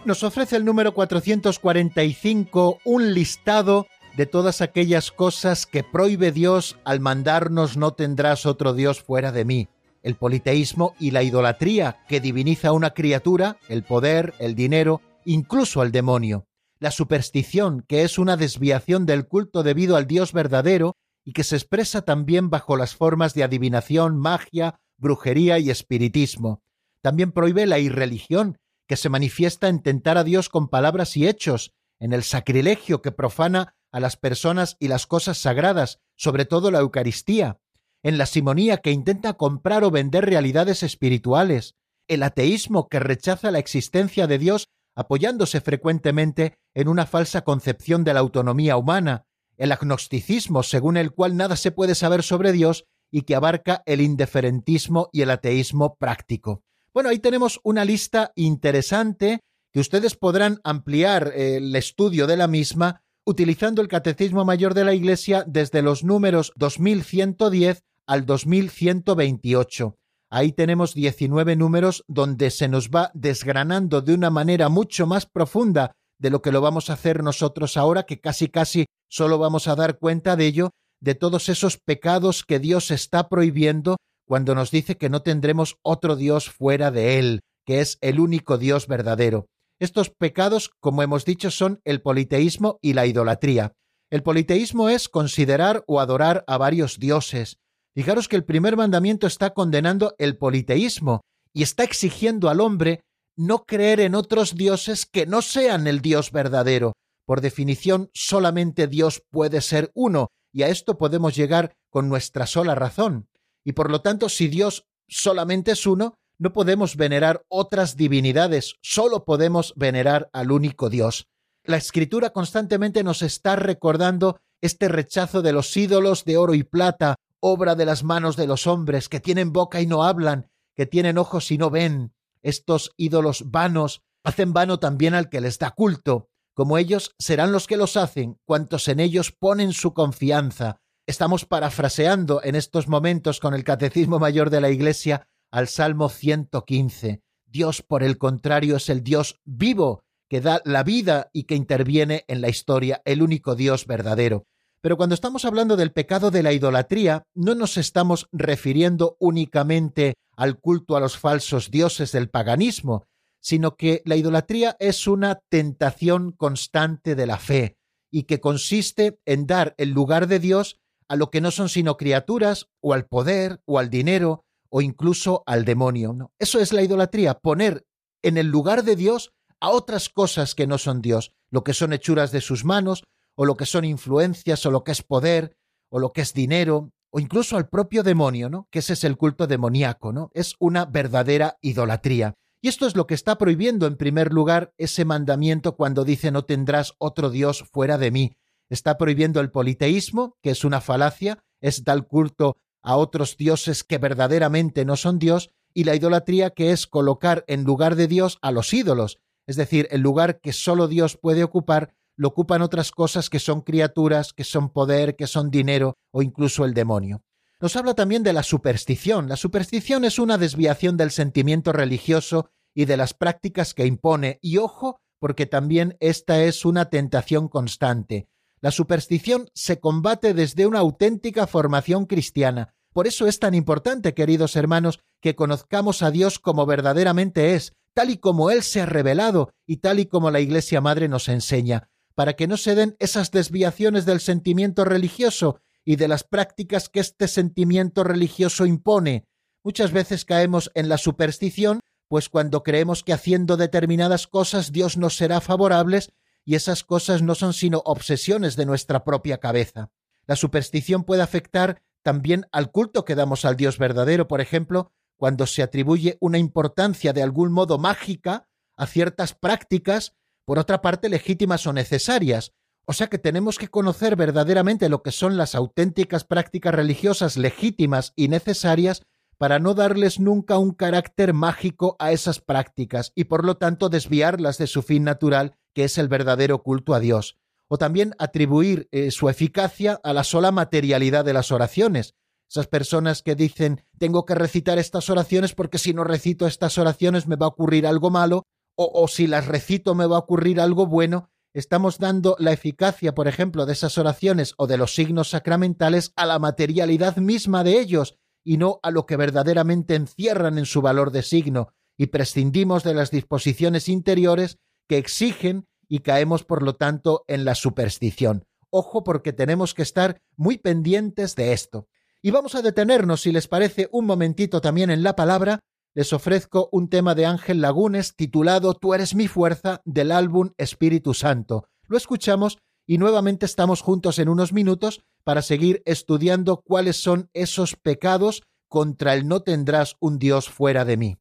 A: Nos ofrece el número 445 un listado de todas aquellas cosas que prohíbe Dios al mandarnos no tendrás otro Dios fuera de mí. El politeísmo y la idolatría que diviniza a una criatura, el poder, el dinero, incluso al demonio la superstición, que es una desviación del culto debido al Dios verdadero y que se expresa también bajo las formas de adivinación, magia, brujería y espiritismo. También prohíbe la irreligión, que se manifiesta en tentar a Dios con palabras y hechos, en el sacrilegio que profana a las personas y las cosas sagradas, sobre todo la Eucaristía, en la simonía que intenta comprar o vender realidades espirituales, el ateísmo que rechaza la existencia de Dios apoyándose frecuentemente en una falsa concepción de la autonomía humana, el agnosticismo según el cual nada se puede saber sobre Dios y que abarca el indiferentismo y el ateísmo práctico. Bueno, ahí tenemos una lista interesante que ustedes podrán ampliar eh, el estudio de la misma utilizando el Catecismo Mayor de la Iglesia desde los números 2110 al 2128. Ahí tenemos 19 números donde se nos va desgranando de una manera mucho más profunda de lo que lo vamos a hacer nosotros ahora, que casi casi solo vamos a dar cuenta de ello, de todos esos pecados que Dios está prohibiendo cuando nos dice que no tendremos otro Dios fuera de Él, que es el único Dios verdadero. Estos pecados, como hemos dicho, son el politeísmo y la idolatría. El politeísmo es considerar o adorar a varios dioses, Fijaros que el primer mandamiento está condenando el politeísmo y está exigiendo al hombre no creer en otros dioses que no sean el Dios verdadero. Por definición, solamente Dios puede ser uno, y a esto podemos llegar con nuestra sola razón. Y por lo tanto, si Dios solamente es uno, no podemos venerar otras divinidades, solo podemos venerar al único Dios. La escritura constantemente nos está recordando este rechazo de los ídolos de oro y plata, obra de las manos de los hombres, que tienen boca y no hablan, que tienen ojos y no ven. Estos ídolos vanos hacen vano también al que les da culto. Como ellos serán los que los hacen, cuantos en ellos ponen su confianza. Estamos parafraseando en estos momentos con el Catecismo Mayor de la Iglesia al Salmo 115. Dios, por el contrario, es el Dios vivo, que da la vida y que interviene en la historia, el único Dios verdadero. Pero cuando estamos hablando del pecado de la idolatría, no nos estamos refiriendo únicamente al culto a los falsos dioses del paganismo, sino que la idolatría es una tentación constante de la fe y que consiste en dar el lugar de Dios a lo que no son sino criaturas, o al poder, o al dinero, o incluso al demonio. Eso es la idolatría, poner en el lugar de Dios a otras cosas que no son Dios, lo que son hechuras de sus manos, o lo que son influencias, o lo que es poder, o lo que es dinero, o incluso al propio demonio, ¿no? Que ese es el culto demoníaco, ¿no? Es una verdadera idolatría. Y esto es lo que está prohibiendo en primer lugar ese mandamiento cuando dice no tendrás otro Dios fuera de mí. Está prohibiendo el politeísmo, que es una falacia, es dar culto a otros dioses que verdaderamente no son Dios, y la idolatría, que es colocar en lugar de Dios a los ídolos, es decir, el lugar que solo Dios puede ocupar, lo ocupan otras cosas que son criaturas, que son poder, que son dinero o incluso el demonio. Nos habla también de la superstición. La superstición es una desviación del sentimiento religioso y de las prácticas que impone, y ojo, porque también esta es una tentación constante. La superstición se combate desde una auténtica formación cristiana. Por eso es tan importante, queridos hermanos, que conozcamos a Dios como verdaderamente es, tal y como Él se ha revelado y tal y como la Iglesia Madre nos enseña, para que no se den esas desviaciones del sentimiento religioso y de las prácticas que este sentimiento religioso impone. Muchas veces caemos en la superstición, pues cuando creemos que haciendo determinadas cosas Dios nos será favorables, y esas cosas no son sino obsesiones de nuestra propia cabeza. La superstición puede afectar también al culto que damos al Dios verdadero, por ejemplo, cuando se atribuye una importancia de algún modo mágica a ciertas prácticas, por otra parte legítimas o necesarias, o sea que tenemos que conocer verdaderamente lo que son las auténticas prácticas religiosas legítimas y necesarias para no darles nunca un carácter mágico a esas prácticas y por lo tanto desviarlas de su fin natural, que es el verdadero culto a Dios. O también atribuir eh, su eficacia a la sola materialidad de las oraciones. Esas personas que dicen tengo que recitar estas oraciones porque si no recito estas oraciones me va a ocurrir algo malo, o, si las recito me va a ocurrir algo bueno, estamos dando la eficacia, por ejemplo, de esas oraciones o de los signos sacramentales a la materialidad misma de ellos y no a lo que verdaderamente encierran en su valor de signo, y prescindimos de las disposiciones interiores que exigen y caemos, por lo tanto, en la superstición. Ojo porque tenemos que estar muy pendientes de esto. Y vamos a detenernos, si les parece, un momentito también en la palabra, les ofrezco un tema de Ángel Lagunes titulado Tú eres mi fuerza del álbum Espíritu Santo. Lo escuchamos y nuevamente estamos juntos en unos minutos para seguir estudiando cuáles son esos pecados contra el no tendrás un Dios fuera de mí.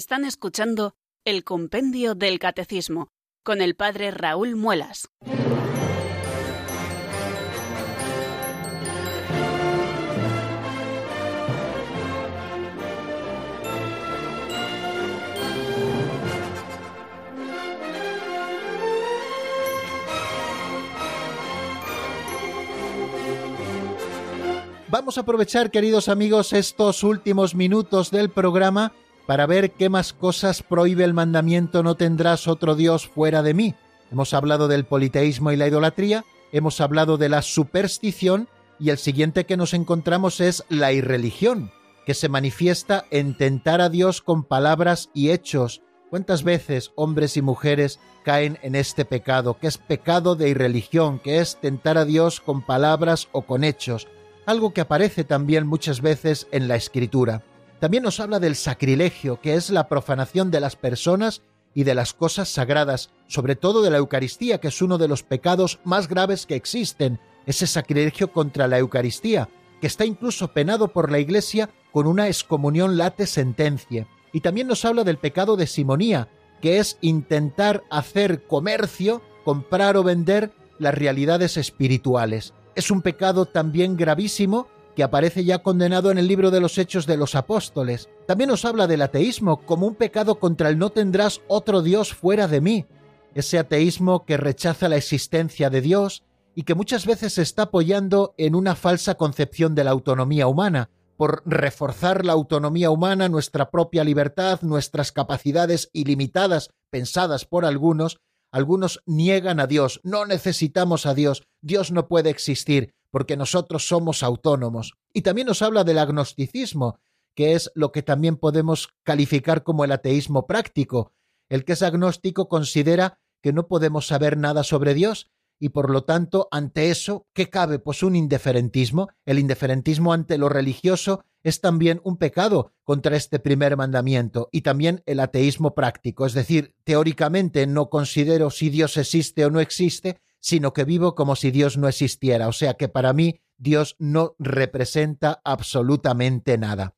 E: Están escuchando el Compendio del Catecismo con el Padre Raúl Muelas.
A: Vamos a aprovechar, queridos amigos, estos últimos minutos del programa para ver qué más cosas prohíbe el mandamiento no tendrás otro Dios fuera de mí. Hemos hablado del politeísmo y la idolatría, hemos hablado de la superstición y el siguiente que nos encontramos es la irreligión, que se manifiesta en tentar a Dios con palabras y hechos. ¿Cuántas veces hombres y mujeres caen en este pecado, que es pecado de irreligión, que es tentar a Dios con palabras o con hechos? algo que aparece también muchas veces en la escritura. También nos habla del sacrilegio, que es la profanación de las personas y de las cosas sagradas, sobre todo de la Eucaristía, que es uno de los pecados más graves que existen, ese sacrilegio contra la Eucaristía, que está incluso penado por la Iglesia con una excomunión late sentencia. Y también nos habla del pecado de simonía, que es intentar hacer comercio, comprar o vender las realidades espirituales es un pecado también gravísimo que aparece ya condenado en el libro de los Hechos de los Apóstoles. También nos habla del ateísmo como un pecado contra el no tendrás otro Dios fuera de mí. Ese ateísmo que rechaza la existencia de Dios y que muchas veces se está apoyando en una falsa concepción de la autonomía humana, por reforzar la autonomía humana, nuestra propia libertad, nuestras capacidades ilimitadas, pensadas por algunos, algunos niegan a Dios, no necesitamos a Dios, Dios no puede existir porque nosotros somos autónomos. Y también nos habla del agnosticismo, que es lo que también podemos calificar como el ateísmo práctico. El que es agnóstico considera que no podemos saber nada sobre Dios y por lo tanto ante eso, ¿qué cabe? Pues un indiferentismo. El indiferentismo ante lo religioso es también un pecado contra este primer mandamiento y también el ateísmo práctico, es decir, teóricamente no considero si Dios existe o no existe, sino que vivo como si Dios no existiera, o sea que para mí Dios no representa absolutamente nada.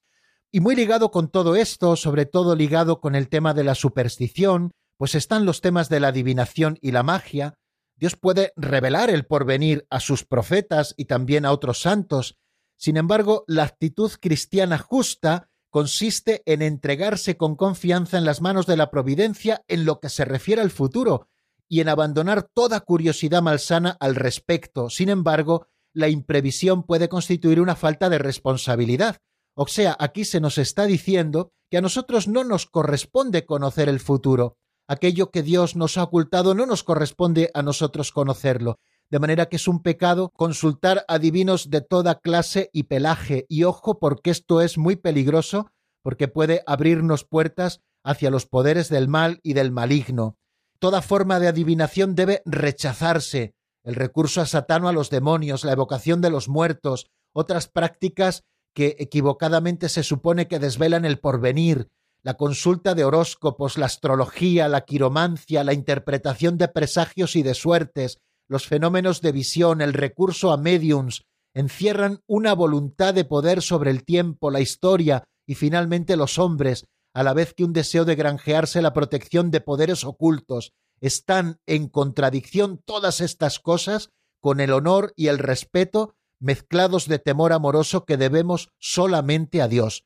A: Y muy ligado con todo esto, sobre todo ligado con el tema de la superstición, pues están los temas de la adivinación y la magia. Dios puede revelar el porvenir a sus profetas y también a otros santos, sin embargo, la actitud cristiana justa consiste en entregarse con confianza en las manos de la providencia en lo que se refiere al futuro y en abandonar toda curiosidad malsana al respecto. Sin embargo, la imprevisión puede constituir una falta de responsabilidad. O sea, aquí se nos está diciendo que a nosotros no nos corresponde conocer el futuro. Aquello que Dios nos ha ocultado no nos corresponde a nosotros conocerlo de manera que es un pecado consultar a divinos de toda clase y pelaje, y ojo porque esto es muy peligroso, porque puede abrirnos puertas hacia los poderes del mal y del maligno. Toda forma de adivinación debe rechazarse, el recurso a Satán o a los demonios, la evocación de los muertos, otras prácticas que equivocadamente se supone que desvelan el porvenir, la consulta de horóscopos, la astrología, la quiromancia, la interpretación de presagios y de suertes, los fenómenos de visión, el recurso a mediums, encierran una voluntad de poder sobre el tiempo, la historia y finalmente los hombres, a la vez que un deseo de granjearse la protección de poderes ocultos. Están en contradicción todas estas cosas con el honor y el respeto mezclados de temor amoroso que debemos solamente a Dios.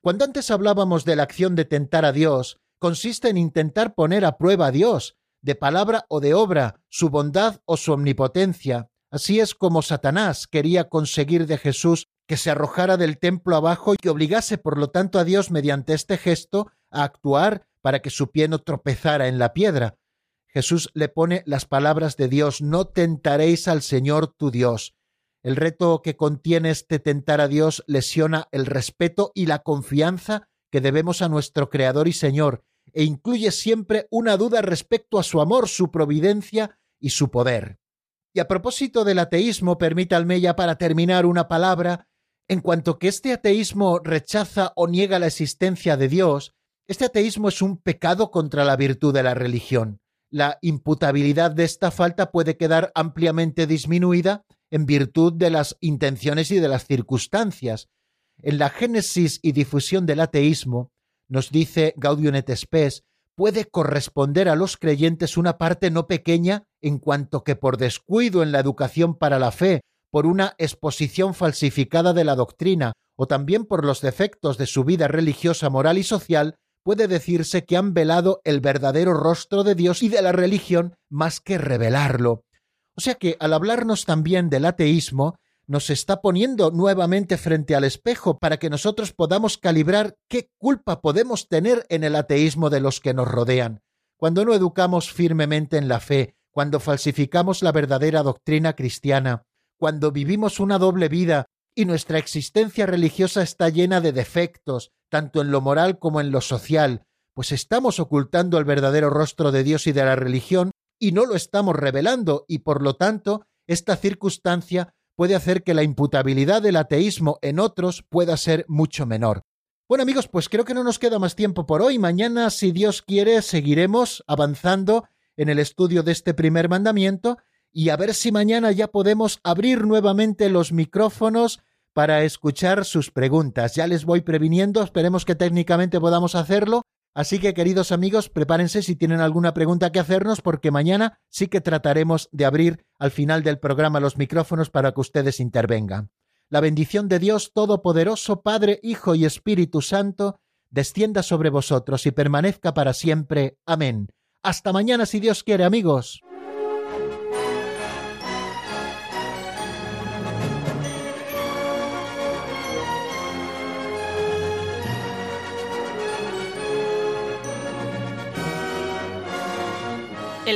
A: Cuando antes hablábamos de la acción de tentar a Dios, consiste en intentar poner a prueba a Dios, de palabra o de obra, su bondad o su omnipotencia. Así es como Satanás quería conseguir de Jesús que se arrojara del templo abajo y obligase por lo tanto a Dios mediante este gesto a actuar para que su pie no tropezara en la piedra. Jesús le pone las palabras de Dios, no tentaréis al Señor tu Dios. El reto que contiene este tentar a Dios lesiona el respeto y la confianza que debemos a nuestro Creador y Señor, e incluye siempre una duda respecto a su amor, su providencia y su poder. Y a propósito del ateísmo, permítanme ya para terminar una palabra, en cuanto que este ateísmo rechaza o niega la existencia de Dios, este ateísmo es un pecado contra la virtud de la religión. La imputabilidad de esta falta puede quedar ampliamente disminuida en virtud de las intenciones y de las circunstancias. En la génesis y difusión del ateísmo, nos dice Gaudium et Spes, puede corresponder a los creyentes una parte no pequeña en cuanto que por descuido en la educación para la fe, por una exposición falsificada de la doctrina o también por los defectos de su vida religiosa, moral y social, puede decirse que han velado el verdadero rostro de Dios y de la religión más que revelarlo. O sea que al hablarnos también del ateísmo, nos está poniendo nuevamente frente al espejo para que nosotros podamos calibrar qué culpa podemos tener en el ateísmo de los que nos rodean. Cuando no educamos firmemente en la fe, cuando falsificamos la verdadera doctrina cristiana, cuando vivimos una doble vida y nuestra existencia religiosa está llena de defectos, tanto en lo moral como en lo social, pues estamos ocultando el verdadero rostro de Dios y de la religión y no lo estamos revelando y por lo tanto esta circunstancia puede hacer que la imputabilidad del ateísmo en otros pueda ser mucho menor. Bueno amigos, pues creo que no nos queda más tiempo por hoy. Mañana, si Dios quiere, seguiremos avanzando en el estudio de este primer mandamiento y a ver si mañana ya podemos abrir nuevamente los micrófonos para escuchar sus preguntas. Ya les voy previniendo, esperemos que técnicamente podamos hacerlo Así que, queridos amigos, prepárense si tienen alguna pregunta que hacernos, porque mañana sí que trataremos de abrir al final del programa los micrófonos para que ustedes intervengan. La bendición de Dios Todopoderoso, Padre, Hijo y Espíritu Santo, descienda sobre vosotros y permanezca para siempre. Amén. Hasta mañana, si Dios quiere, amigos.